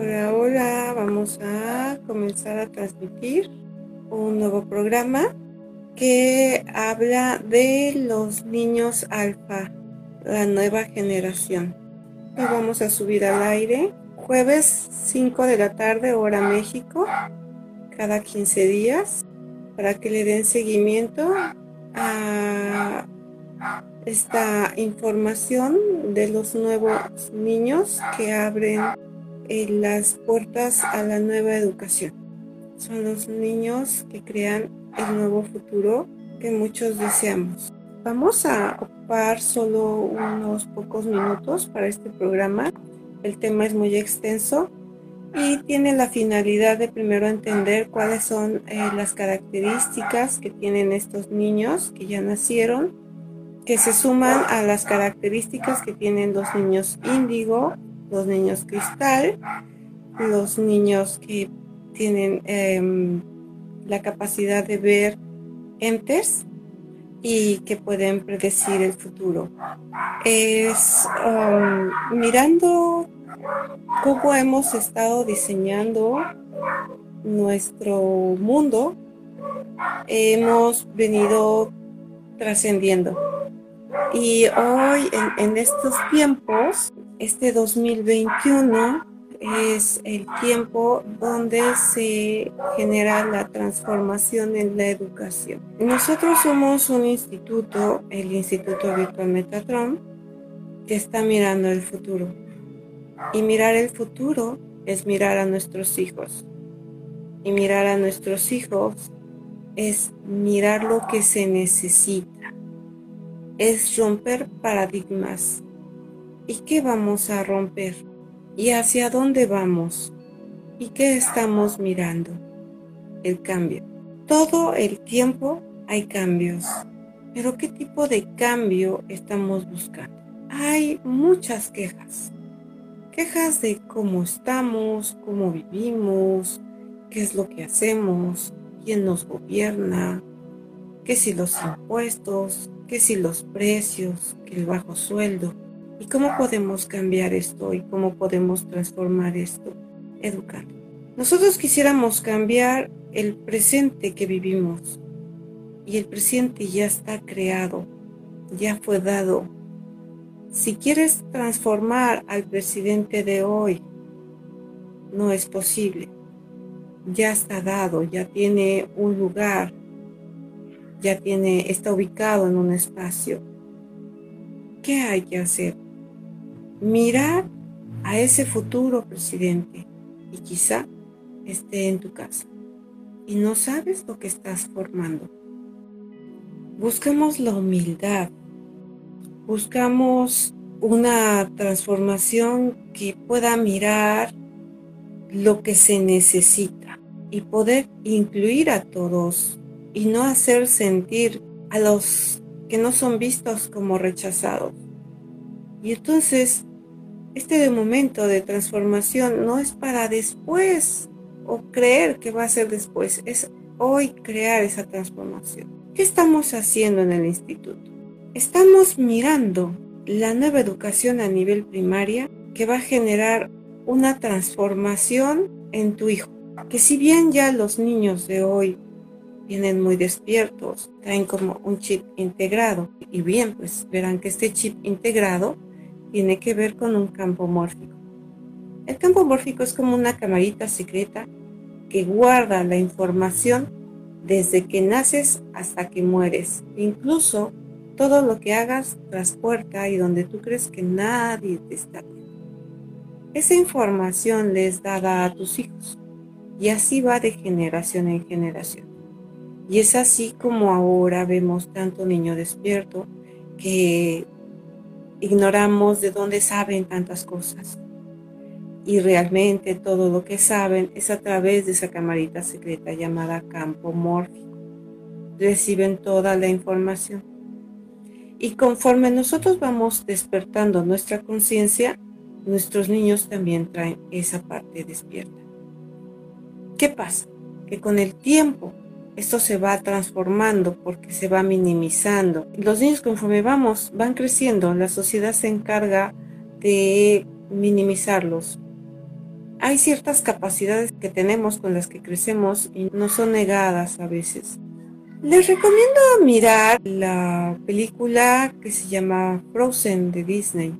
Hola, hola, vamos a comenzar a transmitir un nuevo programa que habla de los niños alfa, la nueva generación. Lo vamos a subir al aire jueves 5 de la tarde, hora México, cada 15 días, para que le den seguimiento a esta información de los nuevos niños que abren eh, las puertas a la nueva educación. Son los niños que crean el nuevo futuro que muchos deseamos. Vamos a ocupar solo unos pocos minutos para este programa. El tema es muy extenso y tiene la finalidad de primero entender cuáles son eh, las características que tienen estos niños que ya nacieron, que se suman a las características que tienen los niños índigo, los niños cristal, los niños que tienen em, la capacidad de ver entes y que pueden predecir el futuro. Es um, mirando cómo hemos estado diseñando nuestro mundo, hemos venido trascendiendo. Y hoy, en, en estos tiempos, este 2021, es el tiempo donde se genera la transformación en la educación. Nosotros somos un instituto, el Instituto Virtual Metatron, que está mirando el futuro. Y mirar el futuro es mirar a nuestros hijos. Y mirar a nuestros hijos es mirar lo que se necesita. Es romper paradigmas. ¿Y qué vamos a romper? ¿Y hacia dónde vamos? ¿Y qué estamos mirando? El cambio. Todo el tiempo hay cambios. Pero ¿qué tipo de cambio estamos buscando? Hay muchas quejas. Quejas de cómo estamos, cómo vivimos, qué es lo que hacemos, quién nos gobierna, qué si los impuestos, qué si los precios, que el bajo sueldo. ¿Y cómo podemos cambiar esto y cómo podemos transformar esto? Educando. Nosotros quisiéramos cambiar el presente que vivimos y el presente ya está creado, ya fue dado. Si quieres transformar al presidente de hoy, no es posible. Ya está dado, ya tiene un lugar, ya tiene, está ubicado en un espacio. ¿Qué hay que hacer? Mirar a ese futuro presidente y quizá esté en tu casa y no sabes lo que estás formando. Buscamos la humildad, buscamos una transformación que pueda mirar lo que se necesita y poder incluir a todos y no hacer sentir a los que no son vistos como rechazados. Y entonces este momento de transformación no es para después o creer que va a ser después, es hoy crear esa transformación. ¿Qué estamos haciendo en el instituto? Estamos mirando la nueva educación a nivel primaria que va a generar una transformación en tu hijo. Que si bien ya los niños de hoy vienen muy despiertos, traen como un chip integrado, y bien, pues verán que este chip integrado tiene que ver con un campo mórfico. El campo mórfico es como una camarita secreta que guarda la información desde que naces hasta que mueres. Incluso todo lo que hagas tras puerta y donde tú crees que nadie te está viendo. Esa información les dada a tus hijos y así va de generación en generación. Y es así como ahora vemos tanto niño despierto que ignoramos de dónde saben tantas cosas. Y realmente todo lo que saben es a través de esa camarita secreta llamada campo mórfico. Reciben toda la información. Y conforme nosotros vamos despertando nuestra conciencia, nuestros niños también traen esa parte despierta. ¿Qué pasa? Que con el tiempo esto se va transformando porque se va minimizando. Los niños conforme vamos, van creciendo, la sociedad se encarga de minimizarlos. Hay ciertas capacidades que tenemos con las que crecemos y no son negadas a veces. Les recomiendo mirar la película que se llama Frozen de Disney.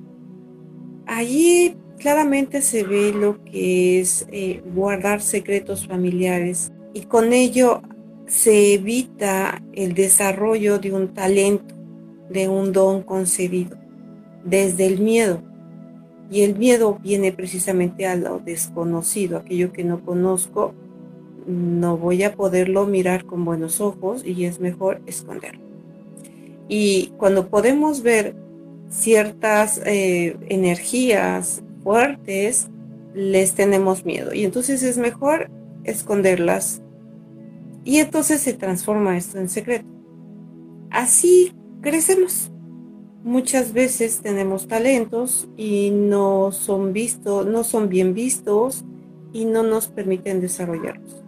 Allí claramente se ve lo que es eh, guardar secretos familiares y con ello se evita el desarrollo de un talento, de un don concedido, desde el miedo. Y el miedo viene precisamente a lo desconocido, aquello que no conozco, no voy a poderlo mirar con buenos ojos y es mejor esconderlo. Y cuando podemos ver ciertas eh, energías fuertes, les tenemos miedo. Y entonces es mejor esconderlas y entonces se transforma esto en secreto. Así crecemos. Muchas veces tenemos talentos y no son vistos, no son bien vistos y no nos permiten desarrollarlos.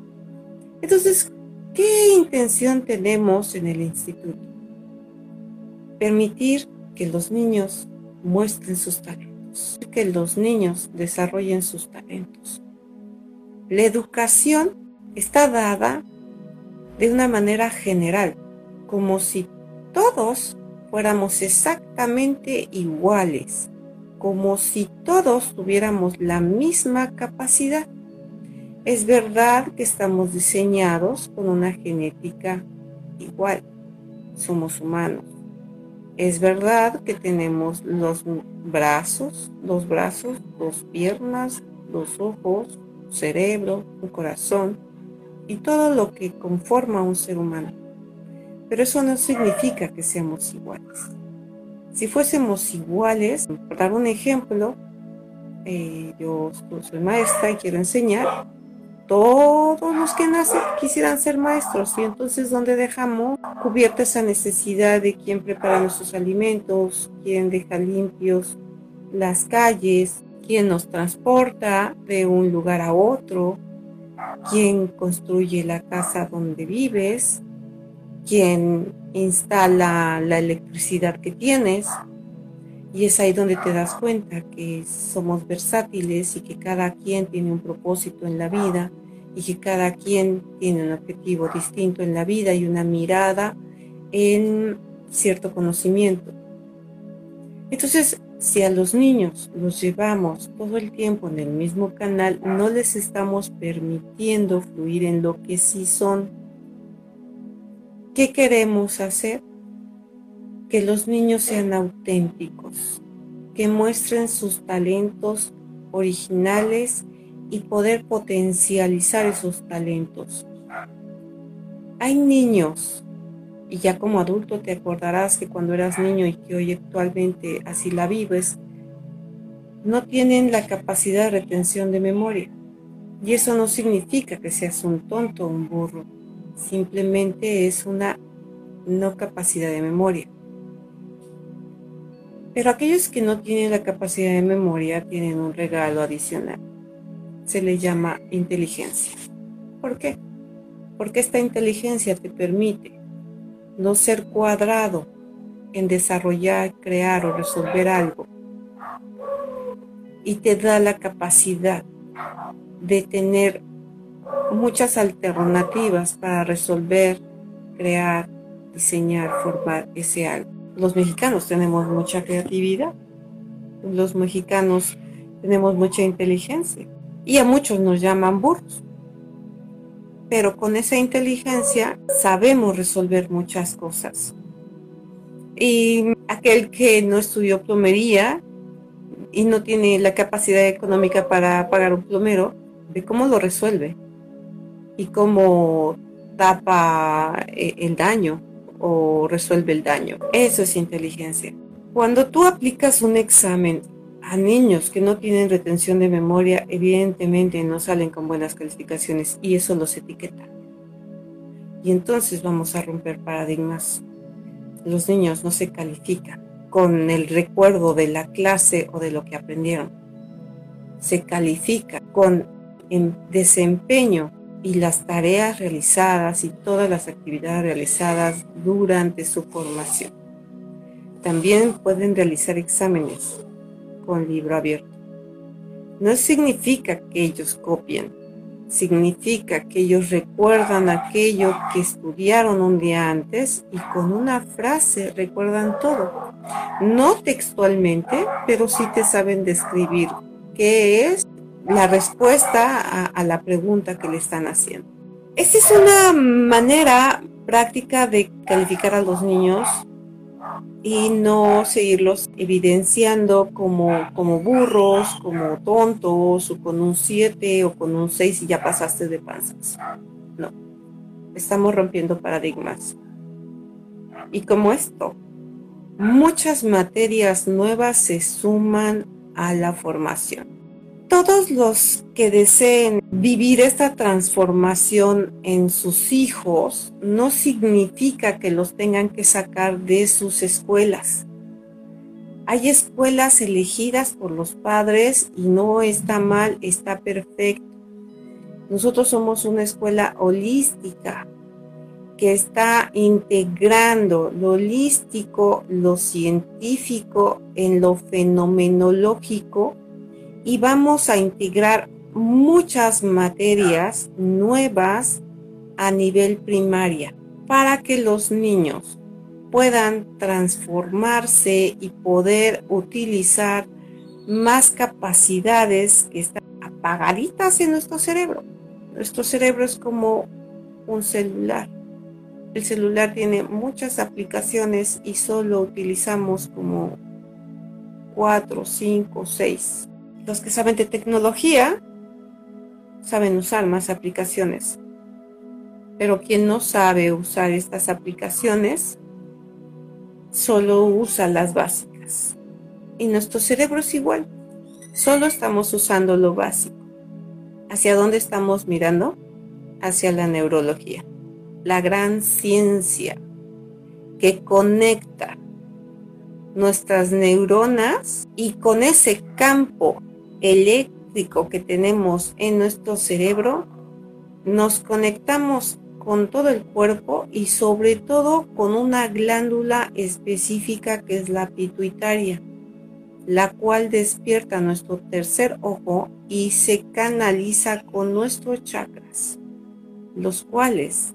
Entonces, ¿qué intención tenemos en el instituto? Permitir que los niños muestren sus talentos, que los niños desarrollen sus talentos. La educación está dada de una manera general, como si todos fuéramos exactamente iguales, como si todos tuviéramos la misma capacidad. Es verdad que estamos diseñados con una genética igual, somos humanos. Es verdad que tenemos los brazos, los brazos, dos piernas, los ojos, cerebro, un corazón, y todo lo que conforma a un ser humano. Pero eso no significa que seamos iguales. Si fuésemos iguales, por dar un ejemplo, eh, yo soy maestra y quiero enseñar, todos los que nacen quisieran ser maestros y entonces ¿dónde dejamos cubierta esa necesidad de quién prepara nuestros alimentos, quién deja limpios las calles, quién nos transporta de un lugar a otro, quién construye la casa donde vives, quién instala la electricidad que tienes. Y es ahí donde te das cuenta que somos versátiles y que cada quien tiene un propósito en la vida y que cada quien tiene un objetivo distinto en la vida y una mirada en cierto conocimiento. Entonces, si a los niños los llevamos todo el tiempo en el mismo canal, no les estamos permitiendo fluir en lo que sí son. ¿Qué queremos hacer? Que los niños sean auténticos, que muestren sus talentos originales y poder potencializar esos talentos. Hay niños y ya como adulto te acordarás que cuando eras niño y que hoy actualmente así la vives, no tienen la capacidad de retención de memoria. Y eso no significa que seas un tonto o un burro, simplemente es una no capacidad de memoria. Pero aquellos que no tienen la capacidad de memoria tienen un regalo adicional. Se le llama inteligencia. ¿Por qué? Porque esta inteligencia te permite no ser cuadrado en desarrollar, crear o resolver algo. Y te da la capacidad de tener muchas alternativas para resolver, crear, diseñar, formar ese algo. Los mexicanos tenemos mucha creatividad, los mexicanos tenemos mucha inteligencia y a muchos nos llaman burros pero con esa inteligencia sabemos resolver muchas cosas. Y aquel que no estudió plomería y no tiene la capacidad económica para pagar un plomero, de cómo lo resuelve y cómo tapa eh, el daño o resuelve el daño. Eso es inteligencia. Cuando tú aplicas un examen a niños que no tienen retención de memoria, evidentemente no salen con buenas calificaciones y eso los etiqueta. Y entonces vamos a romper paradigmas. Los niños no se califican con el recuerdo de la clase o de lo que aprendieron. Se califica con el desempeño y las tareas realizadas y todas las actividades realizadas durante su formación. También pueden realizar exámenes con libro abierto. No significa que ellos copien, significa que ellos recuerdan aquello que estudiaron un día antes y con una frase recuerdan todo. No textualmente, pero sí te saben describir qué es la respuesta a, la pregunta que le están haciendo. Esta es una manera práctica de calificar a los niños y no seguirlos evidenciando como, como burros, como tontos, o con un 7 o con un 6 y ya pasaste de panzas. No, estamos rompiendo paradigmas. Y como esto, muchas materias nuevas se suman a la formación todos los que deseen vivir esta transformación en sus hijos no significa que los tengan que sacar de sus escuelas. Hay escuelas elegidas por los padres y no está mal, está perfecto. Nosotros somos una escuela holística que está integrando lo holístico, lo científico en lo fenomenológico y vamos a integrar muchas materias nuevas a nivel primaria para que los niños puedan transformarse y poder utilizar más capacidades que están apagaditas en nuestro cerebro. Nuestro cerebro es como un celular. El celular tiene muchas aplicaciones y solo utilizamos como cuatro, cinco, seis los que saben de tecnología saben usar más aplicaciones. Pero quien no sabe usar estas aplicaciones solo usa las básicas. Y nuestro cerebro es igual. Solo estamos usando lo básico. ¿Hacia dónde estamos mirando? Hacia la neurología. La gran ciencia que conecta nuestras neuronas y con ese campo eléctrico que tenemos en nuestro cerebro, nos conectamos con todo el cuerpo y sobre todo con una glándula específica que es la pituitaria, la cual despierta nuestro tercer ojo y se canaliza con nuestros chakras, los cuales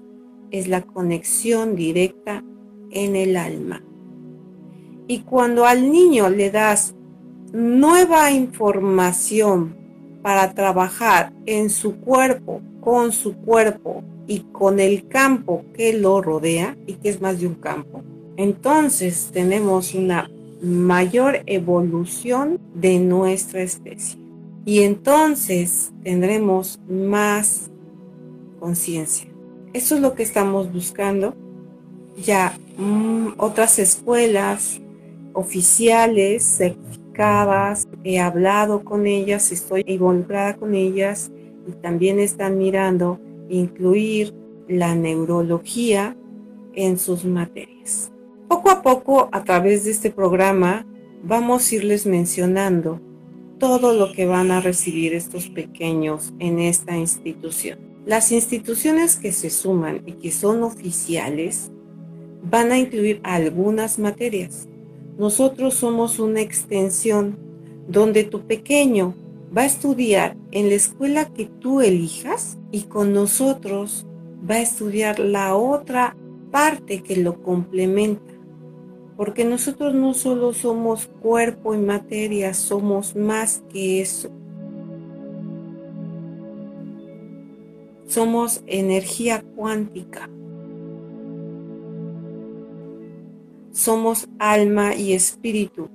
es la conexión directa en el alma. Y cuando al niño le das nueva información para trabajar en su cuerpo, con su cuerpo y con el campo que lo rodea y que es más de un campo, entonces tenemos una mayor evolución de nuestra especie. Y entonces tendremos más conciencia. Eso es lo que estamos buscando. Ya mm, otras escuelas oficiales he hablado con ellas, estoy involucrada con ellas y también están mirando incluir la neurología en sus materias. Poco a poco, a través de este programa, vamos a irles mencionando todo lo que van a recibir estos pequeños en esta institución. Las instituciones que se suman y que son oficiales van a incluir algunas materias, nosotros somos una extensión donde tu pequeño va a estudiar en la escuela que tú elijas y con nosotros va a estudiar la otra parte que lo complementa. Porque nosotros no solo somos cuerpo y materia, somos más que eso. Somos energía cuántica. Somos alma y espíritu.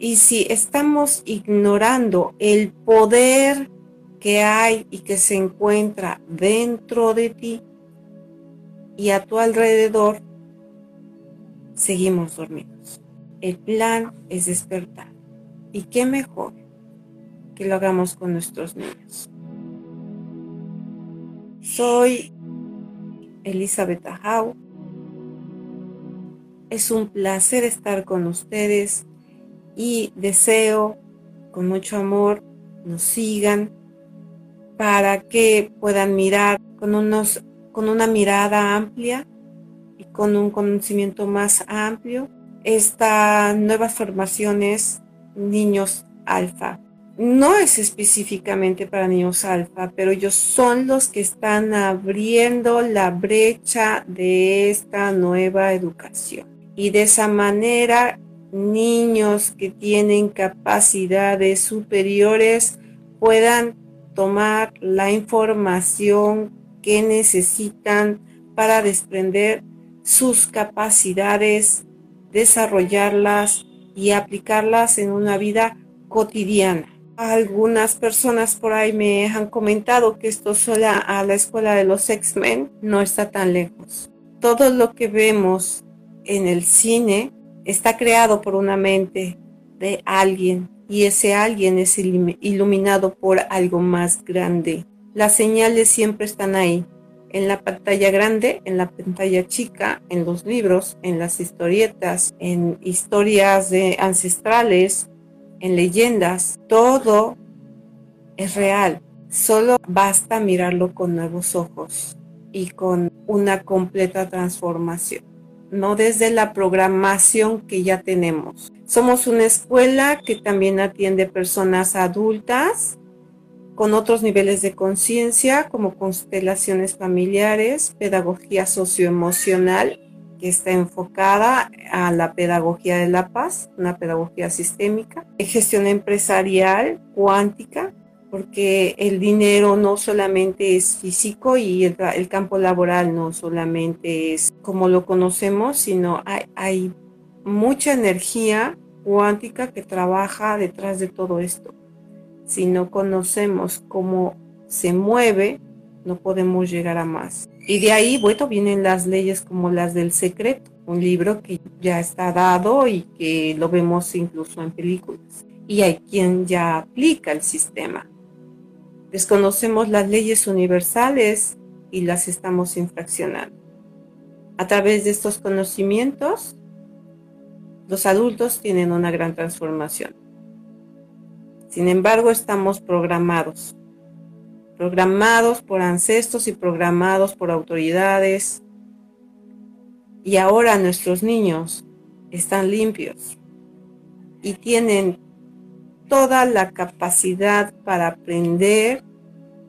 Y si estamos ignorando el poder que hay y que se encuentra dentro de ti y a tu alrededor, seguimos dormidos. El plan es despertar. ¿Y qué mejor que lo hagamos con nuestros niños? Soy Elizabeth Ajau. Es un placer estar con ustedes y deseo con mucho amor nos sigan para que puedan mirar con, unos, con una mirada amplia y con un conocimiento más amplio estas nuevas formaciones niños alfa. No es específicamente para niños alfa, pero ellos son los que están abriendo la brecha de esta nueva educación. Y de esa manera niños que tienen capacidades superiores puedan tomar la información que necesitan para desprender sus capacidades, desarrollarlas y aplicarlas en una vida cotidiana. Algunas personas por ahí me han comentado que esto sola a la escuela de los X-Men no está tan lejos. Todo lo que vemos en el cine está creado por una mente de alguien y ese alguien es iluminado por algo más grande. Las señales siempre están ahí, en la pantalla grande, en la pantalla chica, en los libros, en las historietas, en historias ancestrales, en leyendas. Todo es real. Solo basta mirarlo con nuevos ojos y con una completa transformación no desde la programación que ya tenemos. Somos una escuela que también atiende personas adultas con otros niveles de conciencia como constelaciones familiares, pedagogía socioemocional que está enfocada a la pedagogía de la paz, una pedagogía sistémica, gestión empresarial cuántica, porque el dinero no solamente es físico y el, campo laboral no solamente es como lo conocemos, sino hay, hay mucha energía cuántica que trabaja detrás de todo esto. Si no conocemos cómo se mueve, no podemos llegar a más. Y de ahí, bueno, vienen las leyes como las del secreto, un libro que ya está dado y que lo vemos incluso en películas. Y hay quien ya aplica el sistema Desconocemos las leyes universales y las estamos infraccionando. A través de estos conocimientos, los adultos tienen una gran transformación. Sin embargo, estamos programados, programados por ancestros y programados por autoridades. Y ahora nuestros niños están limpios y tienen toda la capacidad para aprender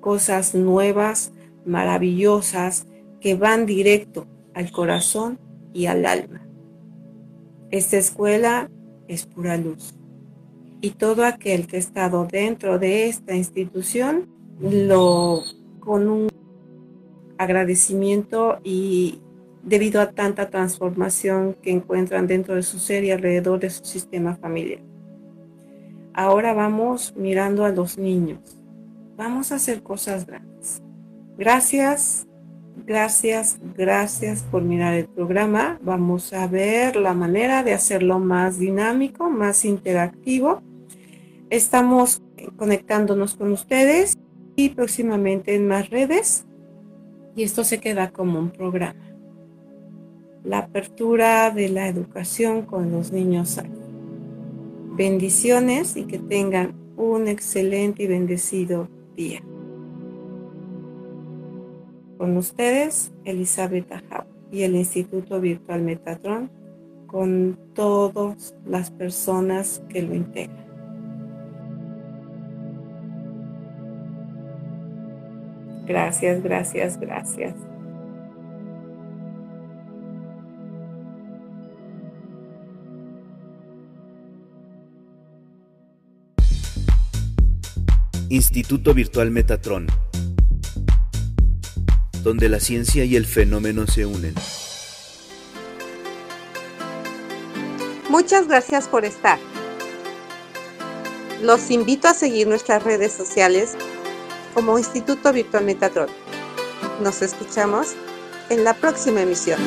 cosas nuevas, maravillosas, que van directo al corazón y al alma. Esta escuela es pura luz. Y todo aquel que ha estado dentro de esta institución, lo con un agradecimiento y debido a tanta transformación que encuentran dentro de su ser y alrededor de su sistema familiar. Ahora vamos mirando a los niños. Vamos a hacer cosas grandes. Gracias, gracias, gracias por mirar el programa. Vamos a ver la manera de hacerlo más dinámico, más interactivo. Estamos conectándonos con ustedes y próximamente en más redes. Y esto se queda como un programa. La apertura de la educación con los niños Bendiciones y que tengan un excelente y bendecido día. Con ustedes, Elizabeth Ajau y el Instituto Virtual Metatron, con todas las personas que lo integran. Gracias, gracias, gracias. Instituto Virtual Metatron, donde la ciencia y el fenómeno se unen. Muchas gracias por estar. Los invito a seguir nuestras redes sociales como Instituto Virtual Metatron. Nos escuchamos en la próxima emisión.